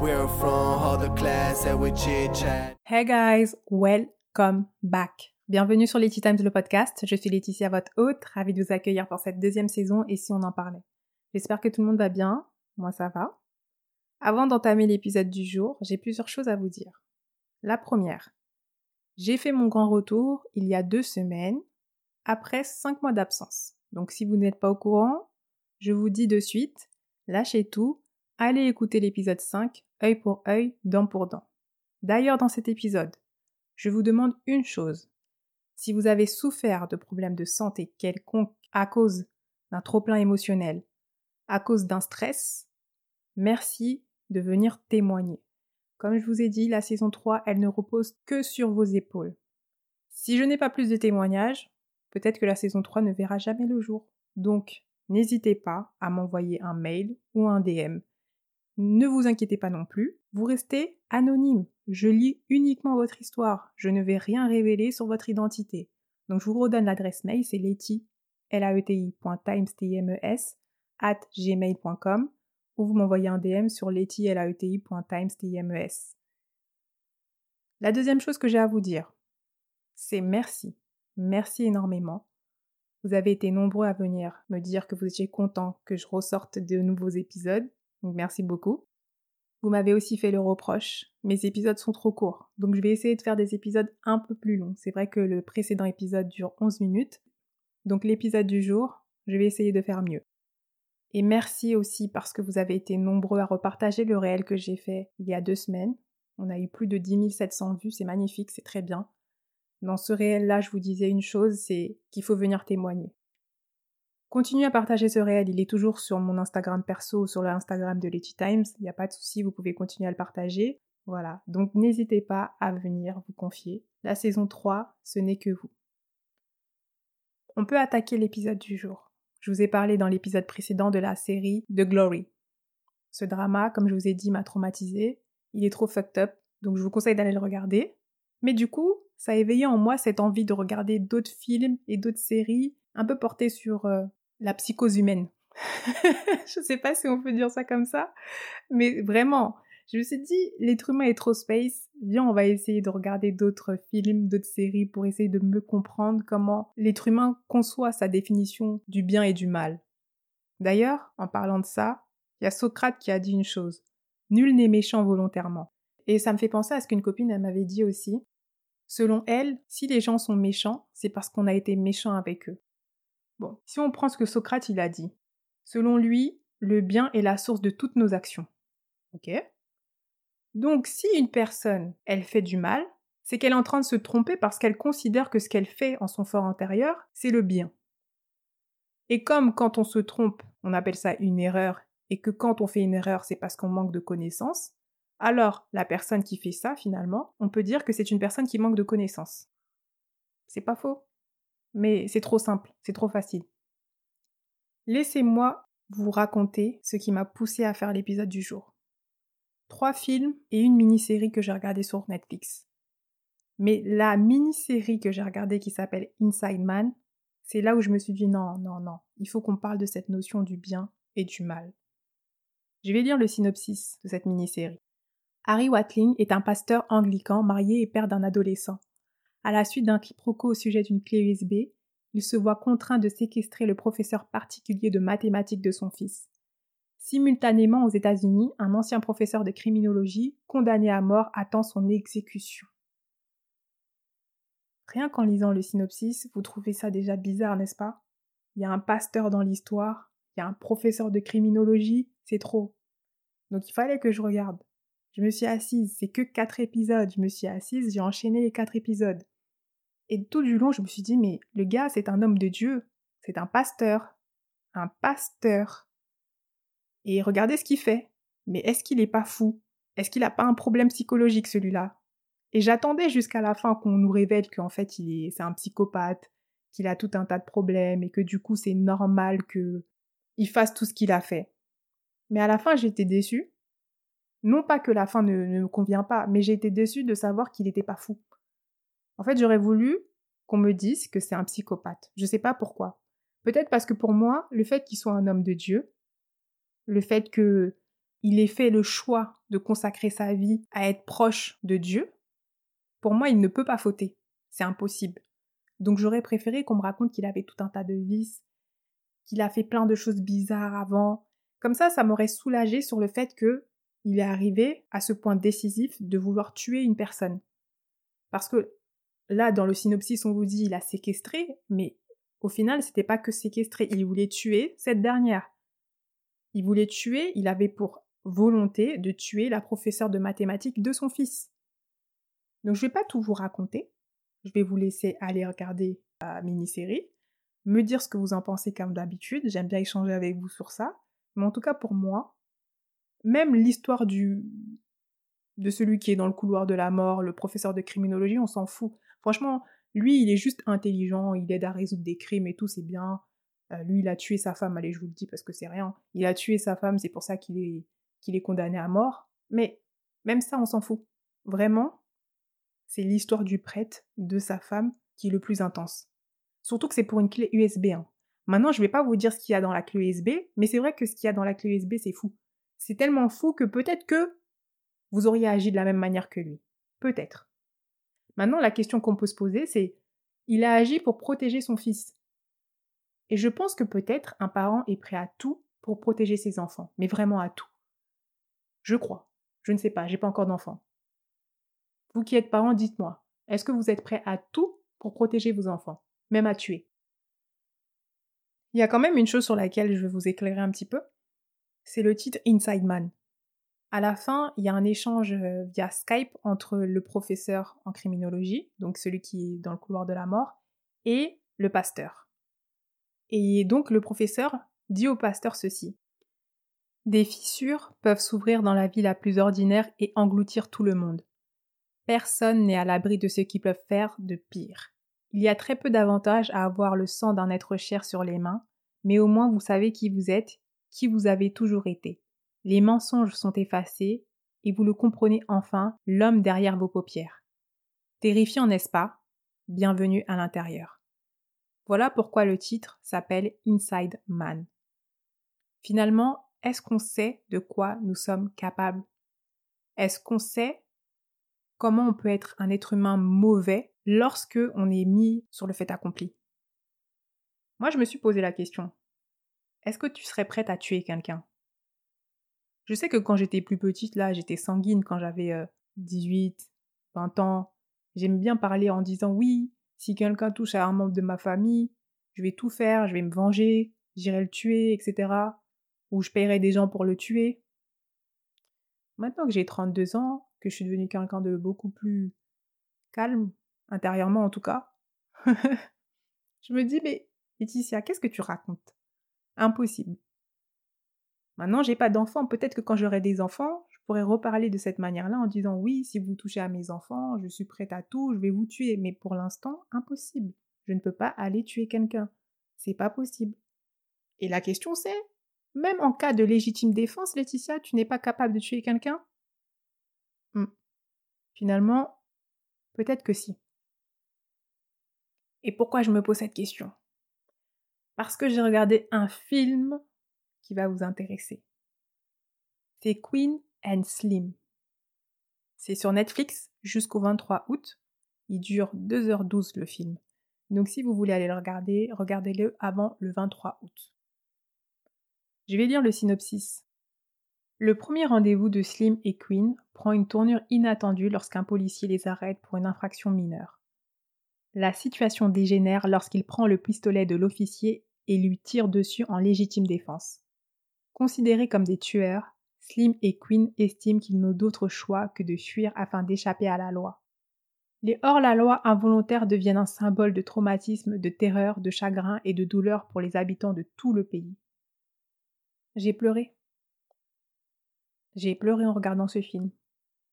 We're from the class and we. Hey guys, welcome back. Bienvenue sur Letty Times, le podcast. Je suis Laetitia, votre hôte, ravie de vous accueillir pour cette deuxième saison et si on en parlait. J'espère que tout le monde va bien. Moi, ça va. Avant d'entamer l'épisode du jour, j'ai plusieurs choses à vous dire. La première. J'ai fait mon grand retour il y a deux semaines, après cinq mois d'absence. Donc si vous n'êtes pas au courant, je vous dis de suite, lâchez tout, allez écouter l'épisode 5, œil pour œil, dent pour dent. D'ailleurs, dans cet épisode, je vous demande une chose. Si vous avez souffert de problèmes de santé quelconques à cause d'un trop-plein émotionnel, à cause d'un stress, merci de venir témoigner. Comme je vous ai dit, la saison 3, elle ne repose que sur vos épaules. Si je n'ai pas plus de témoignages, peut-être que la saison 3 ne verra jamais le jour. Donc, n'hésitez pas à m'envoyer un mail ou un DM. Ne vous inquiétez pas non plus, vous restez anonyme. Je lis uniquement votre histoire. Je ne vais rien révéler sur votre identité. Donc je vous redonne l'adresse mail, c'est leti, e t e at gmail.com ou vous m'envoyez un DM sur leti, l a e e La deuxième chose que j'ai à vous dire, c'est merci. Merci énormément. Vous avez été nombreux à venir me dire que vous étiez content que je ressorte de nouveaux épisodes. Donc merci beaucoup. Vous m'avez aussi fait le reproche, mes épisodes sont trop courts, donc je vais essayer de faire des épisodes un peu plus longs. C'est vrai que le précédent épisode dure 11 minutes, donc l'épisode du jour, je vais essayer de faire mieux. Et merci aussi parce que vous avez été nombreux à repartager le réel que j'ai fait il y a deux semaines. On a eu plus de 10 700 vues, c'est magnifique, c'est très bien. Dans ce réel-là, je vous disais une chose, c'est qu'il faut venir témoigner. Continuez à partager ce réel, il est toujours sur mon Instagram perso ou sur l'Instagram de Letty Times, il n'y a pas de souci, vous pouvez continuer à le partager. Voilà, donc n'hésitez pas à venir vous confier. La saison 3, ce n'est que vous. On peut attaquer l'épisode du jour. Je vous ai parlé dans l'épisode précédent de la série The Glory. Ce drama, comme je vous ai dit, m'a traumatisé. Il est trop fucked up, donc je vous conseille d'aller le regarder. Mais du coup, ça a éveillé en moi cette envie de regarder d'autres films et d'autres séries un peu portées sur euh, la psychose humaine. je sais pas si on peut dire ça comme ça, mais vraiment, je me suis dit, l'être humain est trop space, viens, on va essayer de regarder d'autres films, d'autres séries pour essayer de mieux comprendre comment l'être humain conçoit sa définition du bien et du mal. D'ailleurs, en parlant de ça, il y a Socrate qui a dit une chose. Nul n'est méchant volontairement. Et ça me fait penser à ce qu'une copine m'avait dit aussi. Selon elle, si les gens sont méchants, c'est parce qu'on a été méchant avec eux. Bon, si on prend ce que Socrate il a dit, selon lui, le bien est la source de toutes nos actions. Ok? Donc si une personne, elle fait du mal, c'est qu'elle est en train de se tromper parce qu'elle considère que ce qu'elle fait en son fort intérieur, c'est le bien. Et comme quand on se trompe, on appelle ça une erreur, et que quand on fait une erreur, c'est parce qu'on manque de connaissances, alors la personne qui fait ça, finalement, on peut dire que c'est une personne qui manque de connaissances. C'est pas faux. Mais c'est trop simple, c'est trop facile. Laissez-moi vous raconter ce qui m'a poussé à faire l'épisode du jour. Trois films et une mini-série que j'ai regardée sur Netflix. Mais la mini-série que j'ai regardée qui s'appelle Inside Man, c'est là où je me suis dit non, non, non, il faut qu'on parle de cette notion du bien et du mal. Je vais lire le synopsis de cette mini-série. Harry Watling est un pasteur anglican marié et père d'un adolescent. À la suite d'un quiproquo au sujet d'une clé USB, il se voit contraint de séquestrer le professeur particulier de mathématiques de son fils. Simultanément aux États-Unis, un ancien professeur de criminologie, condamné à mort, attend son exécution. Rien qu'en lisant le synopsis, vous trouvez ça déjà bizarre, n'est-ce pas? Il y a un pasteur dans l'histoire, il y a un professeur de criminologie, c'est trop. Donc il fallait que je regarde. Je me suis assise, c'est que quatre épisodes. Je me suis assise, j'ai enchaîné les quatre épisodes. Et tout du long, je me suis dit, mais le gars, c'est un homme de Dieu. C'est un pasteur. Un pasteur. Et regardez ce qu'il fait. Mais est-ce qu'il n'est pas fou? Est-ce qu'il n'a pas un problème psychologique, celui-là? Et j'attendais jusqu'à la fin qu'on nous révèle qu'en fait, il est, c'est un psychopathe, qu'il a tout un tas de problèmes et que du coup, c'est normal que il fasse tout ce qu'il a fait. Mais à la fin, j'étais déçue. Non pas que la fin ne, me convient pas, mais j'ai été déçue de savoir qu'il n'était pas fou. En fait, j'aurais voulu qu'on me dise que c'est un psychopathe. Je ne sais pas pourquoi. Peut-être parce que pour moi, le fait qu'il soit un homme de Dieu, le fait qu'il ait fait le choix de consacrer sa vie à être proche de Dieu, pour moi, il ne peut pas fauter. C'est impossible. Donc j'aurais préféré qu'on me raconte qu'il avait tout un tas de vices, qu'il a fait plein de choses bizarres avant. Comme ça, ça m'aurait soulagé sur le fait que il est arrivé à ce point décisif de vouloir tuer une personne. Parce que là, dans le synopsis, on vous dit il a séquestré, mais au final, c'était pas que séquestrer, il voulait tuer cette dernière. Il voulait tuer, il avait pour volonté de tuer la professeure de mathématiques de son fils. Donc je vais pas tout vous raconter. Je vais vous laisser aller regarder la mini-série, me dire ce que vous en pensez comme d'habitude. J'aime bien échanger avec vous sur ça. Mais en tout cas pour moi, même l'histoire du de celui qui est dans le couloir de la mort, le professeur de criminologie, on s'en fout. Franchement, lui, il est juste intelligent, il aide à résoudre des crimes et tout, c'est bien. Euh, lui, il a tué sa femme, allez, je vous le dis parce que c'est rien. Il a tué sa femme, c'est pour ça qu'il est, qu'il est condamné à mort. Mais même ça, on s'en fout. Vraiment, c'est l'histoire du prêtre, de sa femme, qui est le plus intense. Surtout que c'est pour une clé USB. Hein. Maintenant, je vais pas vous dire ce qu'il y a dans la clé USB, mais c'est vrai que ce qu'il y a dans la clé USB, c'est fou. C'est tellement fou que peut-être que vous auriez agi de la même manière que lui. Peut-être. Maintenant, la question qu'on peut se poser, c'est il a agi pour protéger son fils. Et je pense que peut-être un parent est prêt à tout pour protéger ses enfants, mais vraiment à tout. Je crois. Je ne sais pas, j'ai pas encore d'enfant. Vous qui êtes parent, dites-moi, est-ce que vous êtes prêt à tout pour protéger vos enfants, même à tuer? Il y a quand même une chose sur laquelle je vais vous éclairer un petit peu, c'est le titre Inside Man. À la fin, il y a un échange euh, via Skype entre le professeur en criminologie, donc celui qui est dans le couloir de la mort, et le pasteur. Et donc le professeur dit au pasteur ceci. Des fissures peuvent s'ouvrir dans la vie la plus ordinaire et engloutir tout le monde. Personne n'est à l'abri de ce qu'ils peuvent faire de pire. Il y a très peu d'avantages à avoir le sang d'un être cher sur les mains, mais au moins vous savez qui vous êtes qui vous avez toujours été. Les mensonges sont effacés et vous le comprenez enfin, l'homme derrière vos paupières. Terrifiant, n'est-ce pas? Bienvenue à l'intérieur. Voilà pourquoi le titre s'appelle Inside Man. Finalement, est-ce qu'on sait de quoi nous sommes capables? Est-ce qu'on sait comment on peut être un être humain mauvais lorsque on est mis sur le fait accompli? Moi, je me suis posé la question. Est-ce que tu serais prête à tuer quelqu'un? Je sais que quand j'étais plus petite, là, j'étais sanguine quand j'avais 18, euh, 20 ans. J'aime bien parler en disant oui, si quelqu'un touche à un membre de ma famille, je vais tout faire, je vais me venger, j'irai le tuer, etc. Ou je paierai des gens pour le tuer. Maintenant que j'ai 32 ans, que je suis devenue quelqu'un de beaucoup plus calme, intérieurement en tout cas, je me dis, mais Laetitia, qu'est-ce que tu racontes? Impossible. Maintenant, j'ai pas d'enfants. Peut-être que quand j'aurai des enfants, je pourrais reparler de cette manière-là en disant oui, si vous touchez à mes enfants, je suis prête à tout, je vais vous tuer. Mais pour l'instant, impossible. Je ne peux pas aller tuer quelqu'un. C'est pas possible. Et la question c'est, même en cas de légitime défense, Laetitia, tu n'es pas capable de tuer quelqu'un? Hmm. Finalement, peut-être que si. Et pourquoi je me pose cette question? Parce que j'ai regardé un film va vous intéresser. C'est Queen and Slim. C'est sur Netflix jusqu'au 23 août. Il dure 2h12 le film. Donc si vous voulez aller le regarder, regardez-le avant le 23 août. Je vais lire le synopsis. Le premier rendez-vous de Slim et Queen prend une tournure inattendue lorsqu'un policier les arrête pour une infraction mineure. La situation dégénère lorsqu'il prend le pistolet de l'officier et lui tire dessus en légitime défense. Considérés comme des tueurs, Slim et Queen estiment qu'ils n'ont d'autre choix que de fuir afin d'échapper à la loi. Les hors-la-loi involontaires deviennent un symbole de traumatisme, de terreur, de chagrin et de douleur pour les habitants de tout le pays. J'ai pleuré. J'ai pleuré en regardant ce film.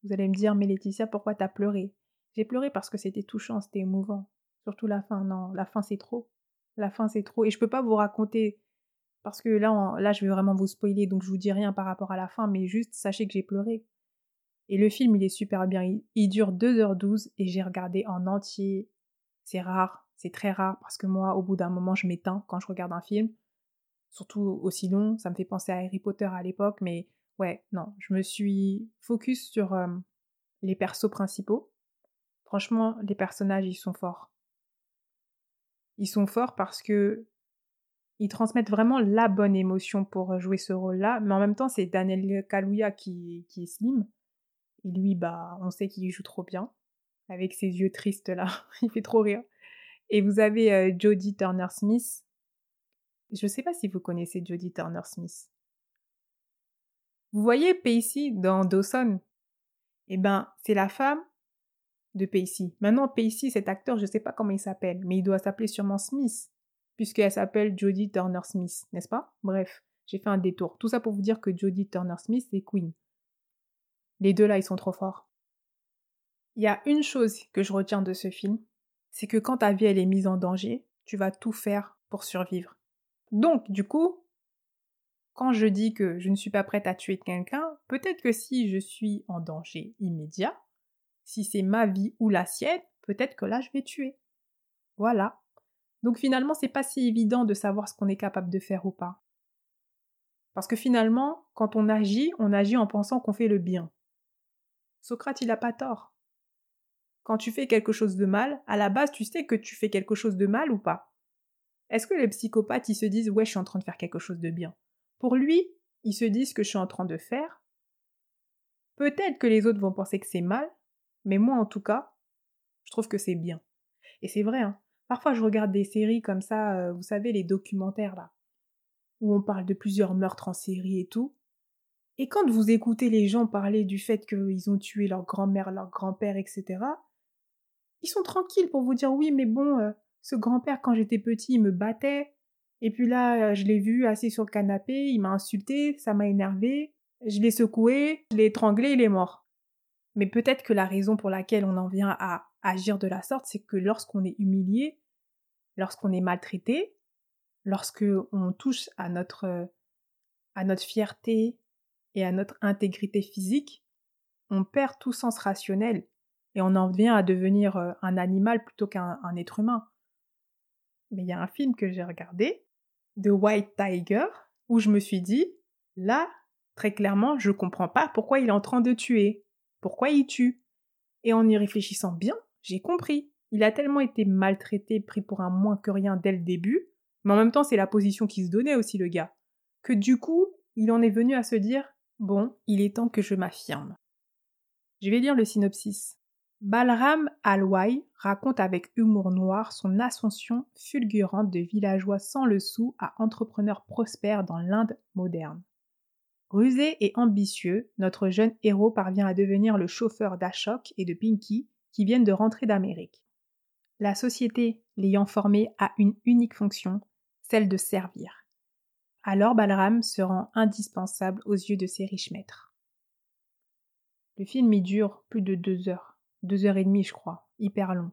Vous allez me dire, mais Laetitia, pourquoi t'as pleuré? J'ai pleuré parce que c'était touchant, c'était émouvant. Surtout la fin, non, la fin c'est trop. La fin, c'est trop. Et je peux pas vous raconter parce que là, là, je vais vraiment vous spoiler, donc je vous dis rien par rapport à la fin, mais juste sachez que j'ai pleuré. Et le film, il est super bien. Il, dure 2h12 et j'ai regardé en entier. C'est rare, c'est très rare parce que moi, au bout d'un moment, je m'éteins quand je regarde un film. Surtout aussi long, ça me fait penser à Harry Potter à l'époque, mais Ouais, non, je me suis focus sur euh, les persos principaux. Franchement, les personnages, ils sont forts. Ils sont forts parce que ils transmettent vraiment la bonne émotion pour jouer ce rôle-là, mais en même temps, c'est Daniel Kaluuya qui, qui est slim. Et lui, bah, on sait qu'il joue trop bien, avec ses yeux tristes là, il fait trop rire. Et vous avez euh, Jodie Turner-Smith. Je ne sais pas si vous connaissez Jodie Turner-Smith. Vous voyez Pacey dans Dawson? Eh ben, c'est la femme de Pacey. Maintenant, Pacey, cet acteur, je ne sais pas comment il s'appelle, mais il doit s'appeler sûrement Smith, puisqu'elle s'appelle Jodie Turner-Smith, n'est-ce pas? Bref, j'ai fait un détour. Tout ça pour vous dire que Jodie Turner-Smith, c'est Queen. Les deux là, ils sont trop forts. Il y a une chose que je retiens de ce film, c'est que quand ta vie elle est mise en danger, tu vas tout faire pour survivre. Donc, du coup, quand je dis que je ne suis pas prête à tuer quelqu'un, peut-être que si je suis en danger immédiat, si c'est ma vie ou la sienne, peut-être que là je vais tuer. Voilà. Donc finalement, c'est pas si évident de savoir ce qu'on est capable de faire ou pas. Parce que finalement, quand on agit, on agit en pensant qu'on fait le bien. Socrate, il n'a pas tort. Quand tu fais quelque chose de mal, à la base, tu sais que tu fais quelque chose de mal ou pas. Est-ce que les psychopathes, ils se disent, ouais, je suis en train de faire quelque chose de bien? Pour lui, ils se disent que je suis en train de faire. Peut-être que les autres vont penser que c'est mal, mais moi en tout cas, je trouve que c'est bien. Et c'est vrai, hein. Parfois je regarde des séries comme ça, euh, vous savez, les documentaires là, où on parle de plusieurs meurtres en série et tout. Et quand vous écoutez les gens parler du fait qu'ils ont tué leur grand-mère, leur grand-père, etc., ils sont tranquilles pour vous dire oui, mais bon, euh, ce grand-père, quand j'étais petit, il me battait, et puis là, je l'ai vu assis sur le canapé, il m'a insulté, ça m'a énervé, je l'ai secoué, je l'ai étranglé, il est mort. Mais peut-être que la raison pour laquelle on en vient à agir de la sorte, c'est que lorsqu'on est humilié, lorsqu'on est maltraité, lorsque on touche à notre à notre fierté et à notre intégrité physique, on perd tout sens rationnel et on en vient à devenir euh, un animal plutôt qu'un être humain. Mais il y a un film que j'ai regardé The White Tiger où je me suis dit, là, très clairement, je comprends pas pourquoi il est en train de tuer. Pourquoi il tue Et en y réfléchissant bien, j'ai compris. Il a tellement été maltraité, pris pour un moins que rien dès le début, mais en même temps, c'est la position qu'il se donnait aussi, le gars, que du coup, il en est venu à se dire, bon, il est temps que je m'affirme. Je vais lire le synopsis. Balram Alwai raconte avec humour noir son ascension fulgurante de villageois sans le sou à entrepreneur prospère dans l'Inde moderne. Rusé et ambitieux, notre jeune héros parvient à devenir le chauffeur d'Ashok et de Pinky qui viennent de rentrer d'Amérique. La société l'ayant formé a une unique fonction, celle de servir. Alors Balram se rend indispensable aux yeux de ses riches maîtres. Le film y dure plus de deux heures deux heures et demie, je crois. Hyper long.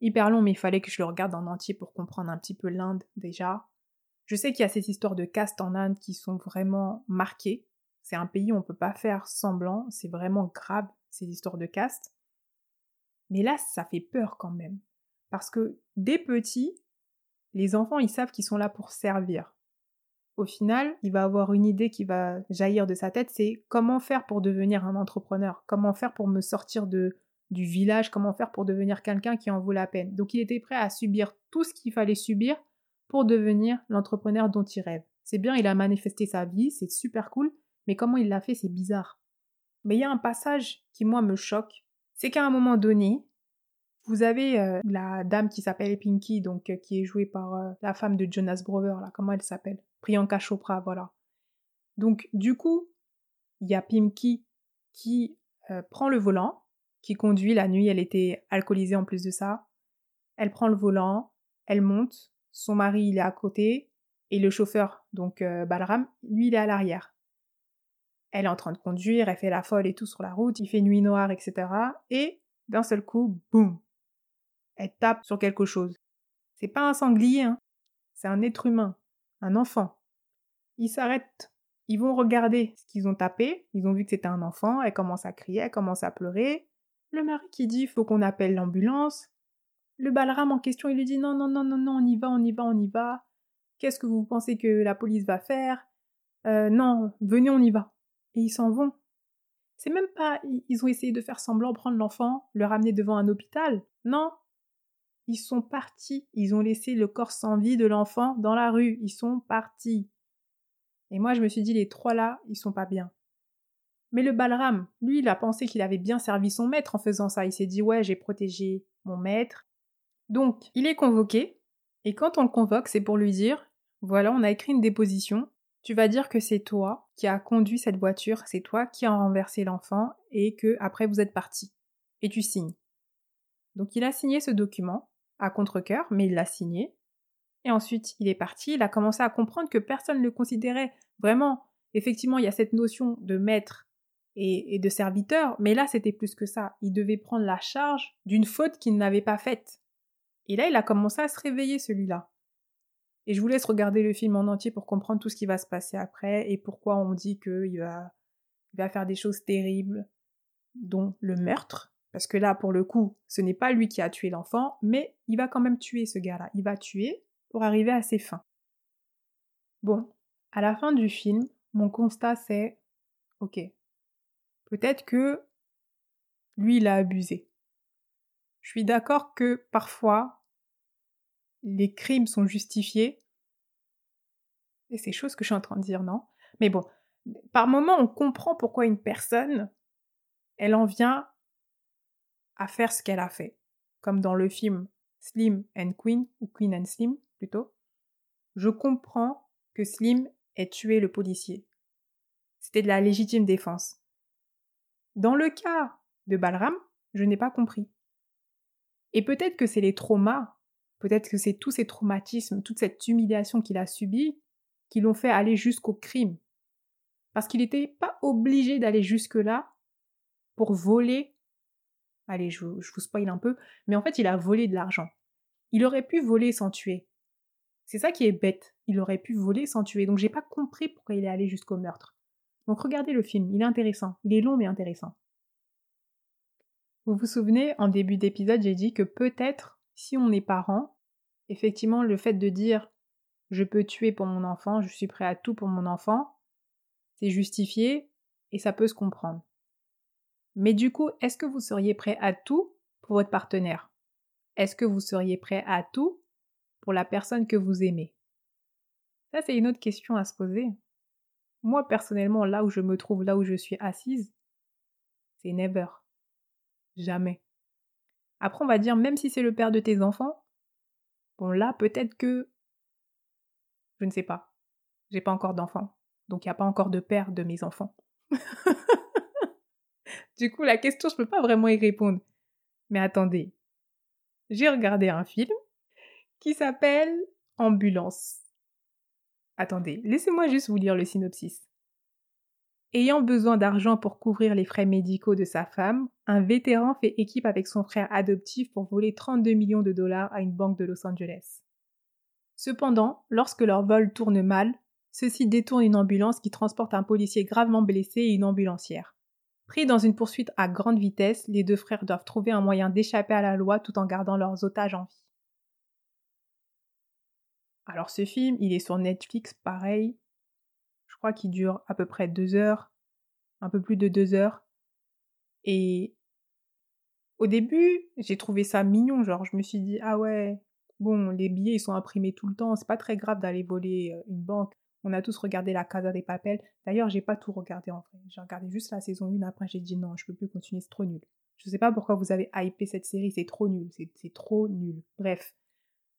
Hyper long, mais il fallait que je le regarde en entier pour comprendre un petit peu l'Inde déjà. Je sais qu'il y a ces histoires de caste en Inde qui sont vraiment marquées. C'est un pays où on ne peut pas faire semblant. C'est vraiment grave, ces histoires de caste. Mais là, ça fait peur quand même. Parce que dès petits, les enfants, ils savent qu'ils sont là pour servir. Au final, il va avoir une idée qui va jaillir de sa tête, c'est comment faire pour devenir un entrepreneur, comment faire pour me sortir de, du village, comment faire pour devenir quelqu'un qui en vaut la peine? Donc il était prêt à subir tout ce qu'il fallait subir pour devenir l'entrepreneur dont il rêve. C'est bien, il a manifesté sa vie, c'est super cool, mais comment il l'a fait, c'est bizarre. Mais il y a un passage qui, moi, me choque. C'est qu'à un moment donné, vous avez euh, la dame qui s'appelle Pinky, donc euh, qui est jouée par euh, la femme de Jonas Brover, là, comment elle s'appelle? Priyanka Chopra, voilà. Donc, du coup, il y a Pinky qui prend le volant, qui conduit la nuit, elle était alcoolisée en plus de ça. Elle prend le volant, elle monte, son mari il est à côté, et le chauffeur, donc Balram, lui il est à l'arrière. Elle est en train de conduire, elle fait la folle et tout sur la route, il fait nuit noire, etc. Et d'un seul coup, boum, elle tape sur quelque chose. C'est pas un sanglier, hein. c'est un être humain, un enfant. Ils s'arrêtent, ils vont regarder ce qu'ils ont tapé, ils ont vu que c'était un enfant, elle commence à crier, elle commence à pleurer, le mari qui dit faut qu'on appelle l'ambulance. Le Balram en question, il lui dit non, non, non, non, non, on y va, on y va, on y va. Qu'est-ce que vous pensez que la police va faire? Euh, Non, venez, on y va. Ils s'en vont. C'est même pas ils ont essayé de faire semblant prendre l'enfant, le ramener devant un hôpital. Non. Ils sont partis, ils ont laissé le corps sans vie de l'enfant dans la rue, ils sont partis. Et moi je me suis dit les trois là, ils sont pas bien. Mais le Balram, lui, il a pensé qu'il avait bien servi son maître en faisant ça. Il s'est dit ouais, j'ai protégé mon maître. Donc, il est convoqué, et quand on le convoque, c'est pour lui dire voilà, on a écrit une déposition, tu vas dire que c'est toi qui as conduit cette voiture, c'est toi qui as renversé l'enfant et que après vous êtes parti. Et tu signes. Donc il a signé ce document à contre-cœur, mais il l'a signé. Et ensuite, il est parti, il a commencé à comprendre que personne ne le considérait vraiment. Effectivement, il y a cette notion de maître et, et de serviteur, mais là, c'était plus que ça. Il devait prendre la charge d'une faute qu'il n'avait pas faite. Et là, il a commencé à se réveiller, celui-là. Et je vous laisse regarder le film en entier pour comprendre tout ce qui va se passer après et pourquoi on dit qu'il va, il va faire des choses terribles, dont le meurtre. Parce que là, pour le coup, ce n'est pas lui qui a tué l'enfant, mais il va quand même tuer ce gars-là. Il va tuer pour arriver à ses fins. Bon, à la fin du film, mon constat c'est ok, peut-être que lui il a abusé. Je suis d'accord que parfois les crimes sont justifiés. Et c'est chose que je suis en train de dire, non? Mais bon, par moment, on comprend pourquoi une personne, elle en vient à faire ce qu'elle a fait. Comme dans le film Slim and Queen, ou Queen and Slim plutôt. Je comprends que Slim ait tué le policier. C'était de la légitime défense. Dans le cas de Balram, je n'ai pas compris. Et peut-être que c'est les traumas Peut-être que c'est tous ces traumatismes, toute cette humiliation qu'il a subie qui l'ont fait aller jusqu'au crime. Parce qu'il n'était pas obligé d'aller jusque-là pour voler. Allez, je, vous spoil un peu, mais en fait, il a volé de l'argent. Il aurait pu voler sans tuer. C'est ça qui est bête. Il aurait pu voler sans tuer. Donc j'ai pas compris pourquoi il est allé jusqu'au meurtre. Donc regardez le film, il est intéressant. Il est long mais intéressant. Vous vous souvenez, en début d'épisode, j'ai dit que peut-être si on est parent, effectivement, le fait de dire je peux tuer pour mon enfant, je suis prêt à tout pour mon enfant, c'est justifié et ça peut se comprendre. Mais du coup, est-ce que vous seriez prêt à tout pour votre partenaire? Est-ce que vous seriez prêt à tout pour la personne que vous aimez? Ça, c'est une autre question à se poser. Moi, personnellement, là où je me trouve, là où je suis assise, c'est never. Jamais. Après, on va dire, même si c'est le père de tes enfants, bon là, peut-être que... Je ne sais pas. J'ai pas encore d'enfants. Donc il n'y a pas encore de père de mes enfants. du coup, la question, je peux pas vraiment y répondre. Mais attendez. J'ai regardé un film qui s'appelle Ambulance. Attendez, laissez-moi juste vous lire le synopsis. Ayant besoin d'argent pour couvrir les frais médicaux de sa femme, un vétéran fait équipe avec son frère adoptif pour voler 32 millions de dollars à une banque de Los Angeles. Cependant, lorsque leur vol tourne mal, ceux-ci détournent une ambulance qui transporte un policier gravement blessé et une ambulancière. Pris dans une poursuite à grande vitesse, les deux frères doivent trouver un moyen d'échapper à la loi tout en gardant leurs otages en vie. Alors ce film, il est sur Netflix, pareil, crois qu'il dure à peu près deux heures, un peu plus de deux heures. Et au début, j'ai trouvé ça mignon, genre je me suis dit ah ouais, bon, les billets ils sont imprimés tout le temps, c'est pas très grave d'aller voler euh, une banque. On a tous regardé la Casa des Papels. D'ailleurs, j'ai pas tout regardé en vrai. J'ai regardé juste la saison 1, après j'ai dit non, je peux plus continuer, c'est trop nul. Je sais pas pourquoi vous avez hypé cette série, c'est trop nul, c'est trop nul. Bref,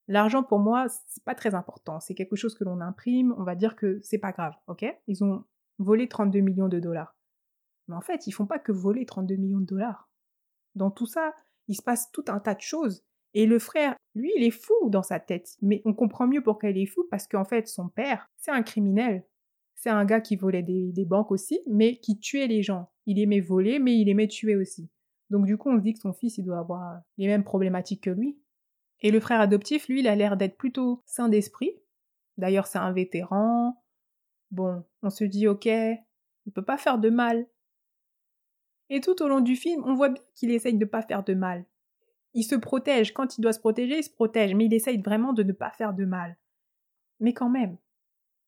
L'argent pour moi, c'est pas très important. C'est quelque chose que l'on imprime. On va dire que c'est pas grave, ok? Ils ont volé 32 millions de dollars. Mais en fait, ils font pas que voler 32 millions de dollars. Dans tout ça, il se passe tout un tas de choses. Et le frère, lui, il est fou dans sa tête. Mais on comprend mieux pourquoi il est fou parce qu'en fait, son père, c'est un criminel. C'est un gars qui volait des, des, banques aussi, mais qui tuait les gens. Il aimait voler, mais il aimait tuer aussi. Donc du coup, on se dit que son fils, il doit avoir les mêmes problématiques que lui. Et le frère adoptif, lui, il a l'air d'être plutôt sain d'esprit. D'ailleurs, c'est un vétéran. Bon, on se dit, ok, il peut pas faire de mal. Et tout au long du film, on voit bien qu'il essaye de pas faire de mal. Il se protège. Quand il doit se protéger, il se protège. Mais il essaye vraiment de ne pas faire de mal. Mais quand même,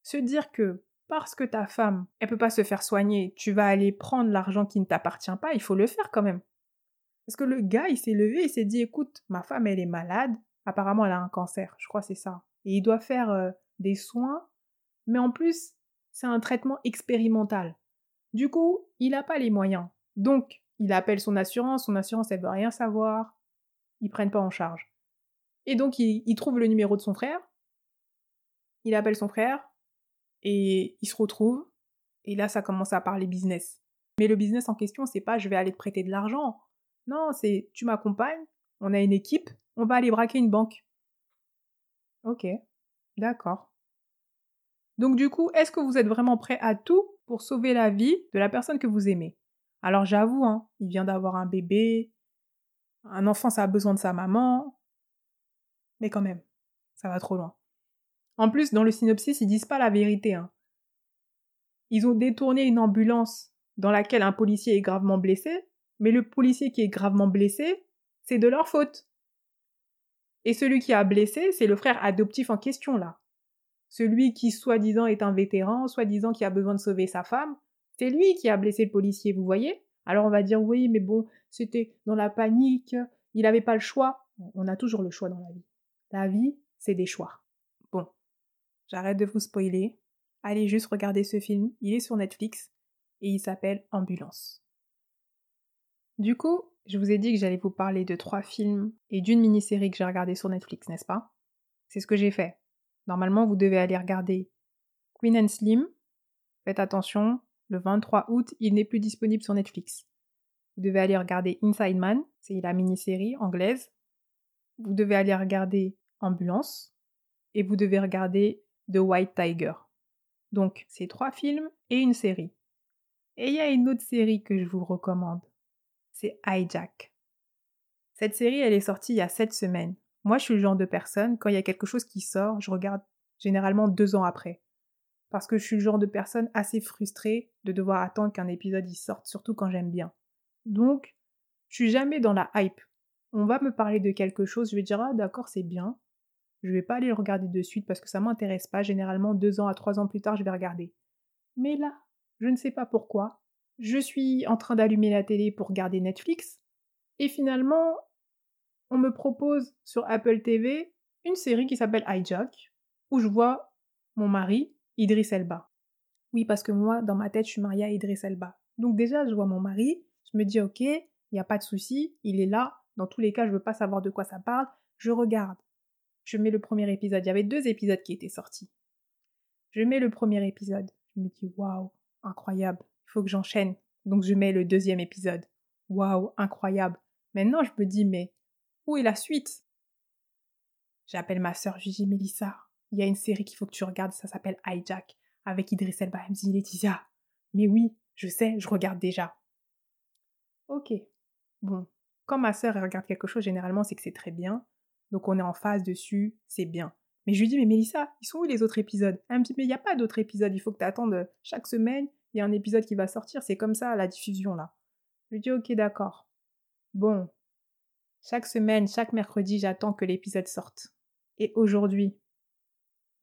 se dire que parce que ta femme, elle peut pas se faire soigner, tu vas aller prendre l'argent qui ne t'appartient pas, il faut le faire quand même. Parce que le gars, il s'est levé, il s'est dit, écoute, ma femme, elle est malade, apparemment elle a un cancer, je crois c'est ça. Et il doit faire euh, des soins, mais en plus, c'est un traitement expérimental. Du coup, il n'a pas les moyens. Donc, il appelle son assurance, son assurance, elle veut rien savoir, ils prennent pas en charge. Et donc, il, il trouve le numéro de son frère, il appelle son frère, et il se retrouve, et là, ça commence à parler business. Mais le business en question, c'est pas je vais aller te prêter de l'argent. Non, c'est tu m'accompagnes, on a une équipe, on va aller braquer une banque. Ok, d'accord. Donc du coup, est-ce que vous êtes vraiment prêt à tout pour sauver la vie de la personne que vous aimez? Alors j'avoue, hein, il vient d'avoir un bébé, un enfant ça a besoin de sa maman, mais quand même, ça va trop loin. En plus, dans le synopsis, ils disent pas la vérité. Hein. Ils ont détourné une ambulance dans laquelle un policier est gravement blessé, mais le policier qui est gravement blessé, c'est de leur faute. Et celui qui a blessé, c'est le frère adoptif en question là. Celui qui soi-disant est un vétéran, soi-disant qui a besoin de sauver sa femme, c'est lui qui a blessé le policier, vous voyez? Alors on va dire oui, mais bon, c'était dans la panique, il n'avait pas le choix. On a toujours le choix dans la vie. La vie, c'est des choix. Bon, j'arrête de vous spoiler. Allez juste regarder ce film, il est sur Netflix et il s'appelle Ambulance. Du coup, je vous ai dit que j'allais vous parler de trois films et d'une mini-série que j'ai regardée sur Netflix, n'est-ce pas? C'est ce que j'ai fait. Normalement, vous devez aller regarder Queen and Slim. Faites attention, le 23 août, il n'est plus disponible sur Netflix. Vous devez aller regarder Inside Man, c'est la mini-série anglaise. Vous devez aller regarder Ambulance. Et vous devez regarder The White Tiger. Donc, c'est trois films et une série. Et il y a une autre série que je vous recommande c'est Hijack. Cette série, elle est sortie il y a sept semaines. Moi, je suis le genre de personne, quand il y a quelque chose qui sort, je regarde généralement deux ans après. Parce que je suis le genre de personne assez frustrée de devoir attendre qu'un épisode y sorte, surtout quand j'aime bien. Donc, je suis jamais dans la hype. On va me parler de quelque chose, je vais dire ah d'accord c'est bien. Je vais pas aller le regarder de suite parce que ça m'intéresse pas. Généralement deux ans à trois ans plus tard je vais regarder. Mais là, je ne sais pas pourquoi, je suis en train d'allumer la télé pour regarder Netflix, et finalement, on me propose sur Apple TV une série qui s'appelle Hijack, où je vois mon mari, Idris Elba. Oui, parce que moi, dans ma tête, je suis mariée à Idris Elba. Donc déjà, je vois mon mari, je me dis, ok, il n'y a pas de souci, il est là, dans tous les cas, je veux pas savoir de quoi ça parle, je regarde. Je mets le premier épisode, il y avait deux épisodes qui étaient sortis. Je mets le premier épisode, je me dis, waouh, incroyable faut que j'enchaîne. Donc je mets le deuxième épisode. Waouh, incroyable. Maintenant, je me dis, mais où est la suite? J'appelle ma sœur, je dis, Mélissa, il y a une série qu'il faut que tu regardes, ça s'appelle Hijack, avec Idriss Elba. Elle me Laetitia, mais oui, je sais, je regarde déjà. Ok. Bon, quand ma sœur regarde quelque chose, généralement, c'est que c'est très bien. Donc on est en phase dessus, c'est bien. Mais je lui dis, mais Mélissa, ils sont où les autres épisodes? Elle me dit, mais il n'y a pas d'autres épisodes, il faut que tu attendes chaque semaine, il y a un épisode qui va sortir, c'est comme ça la diffusion là. Je lui dis ok d'accord. Bon, chaque semaine, chaque mercredi, j'attends que l'épisode sorte. Et aujourd'hui,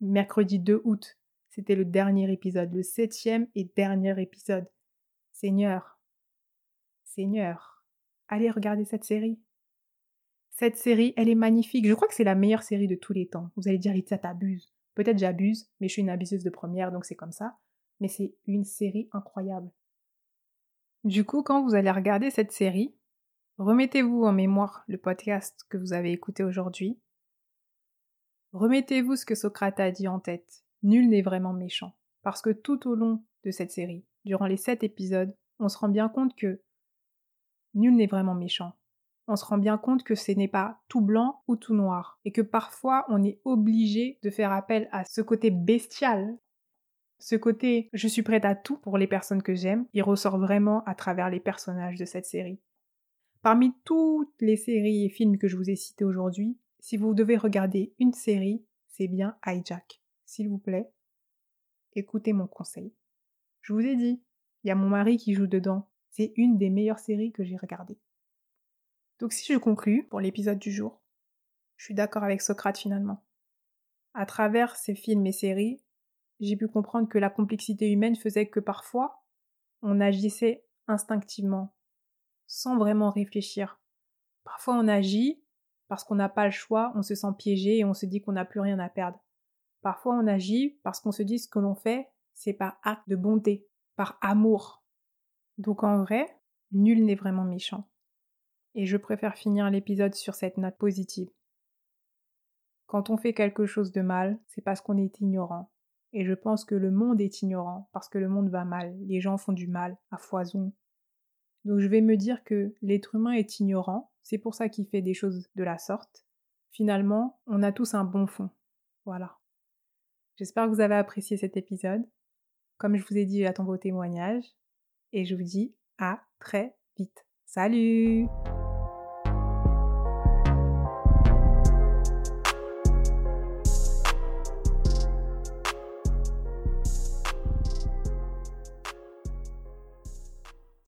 mercredi 2 août, c'était le dernier épisode, le septième et dernier épisode. Seigneur, Seigneur, allez regarder cette série. Cette série, elle est magnifique. Je crois que c'est la meilleure série de tous les temps. Vous allez dire, Lisa, t'abuses. Peut-être j'abuse, mais je suis une abuseuse de première, donc c'est comme ça mais c'est une série incroyable. Du coup, quand vous allez regarder cette série, remettez-vous en mémoire le podcast que vous avez écouté aujourd'hui. Remettez-vous ce que Socrate a dit en tête. Nul n'est vraiment méchant. Parce que tout au long de cette série, durant les sept épisodes, on se rend bien compte que nul n'est vraiment méchant. On se rend bien compte que ce n'est pas tout blanc ou tout noir, et que parfois on est obligé de faire appel à ce côté bestial ce côté je suis prête à tout pour les personnes que j'aime, il ressort vraiment à travers les personnages de cette série. Parmi toutes les séries et films que je vous ai cités aujourd'hui, si vous devez regarder une série, c'est bien Hijack. S'il vous plaît, écoutez mon conseil. Je vous ai dit, il y a mon mari qui joue dedans. C'est une des meilleures séries que j'ai regardées. Donc si je conclus pour l'épisode du jour, je suis d'accord avec Socrate finalement. À travers ces films et séries, j'ai pu comprendre que la complexité humaine faisait que parfois, on agissait instinctivement, sans vraiment réfléchir. Parfois, on agit parce qu'on n'a pas le choix, on se sent piégé et on se dit qu'on n'a plus rien à perdre. Parfois, on agit parce qu'on se dit ce que l'on fait, c'est par acte de bonté, par amour. Donc en vrai, nul n'est vraiment méchant. Et je préfère finir l'épisode sur cette note positive. Quand on fait quelque chose de mal, c'est parce qu'on est ignorant. Et je pense que le monde est ignorant, parce que le monde va mal, les gens font du mal, à foison. Donc je vais me dire que l'être humain est ignorant, c'est pour ça qu'il fait des choses de la sorte. Finalement, on a tous un bon fond. Voilà. J'espère que vous avez apprécié cet épisode. Comme je vous ai dit, j'attends vos témoignages. Et je vous dis à très vite. Salut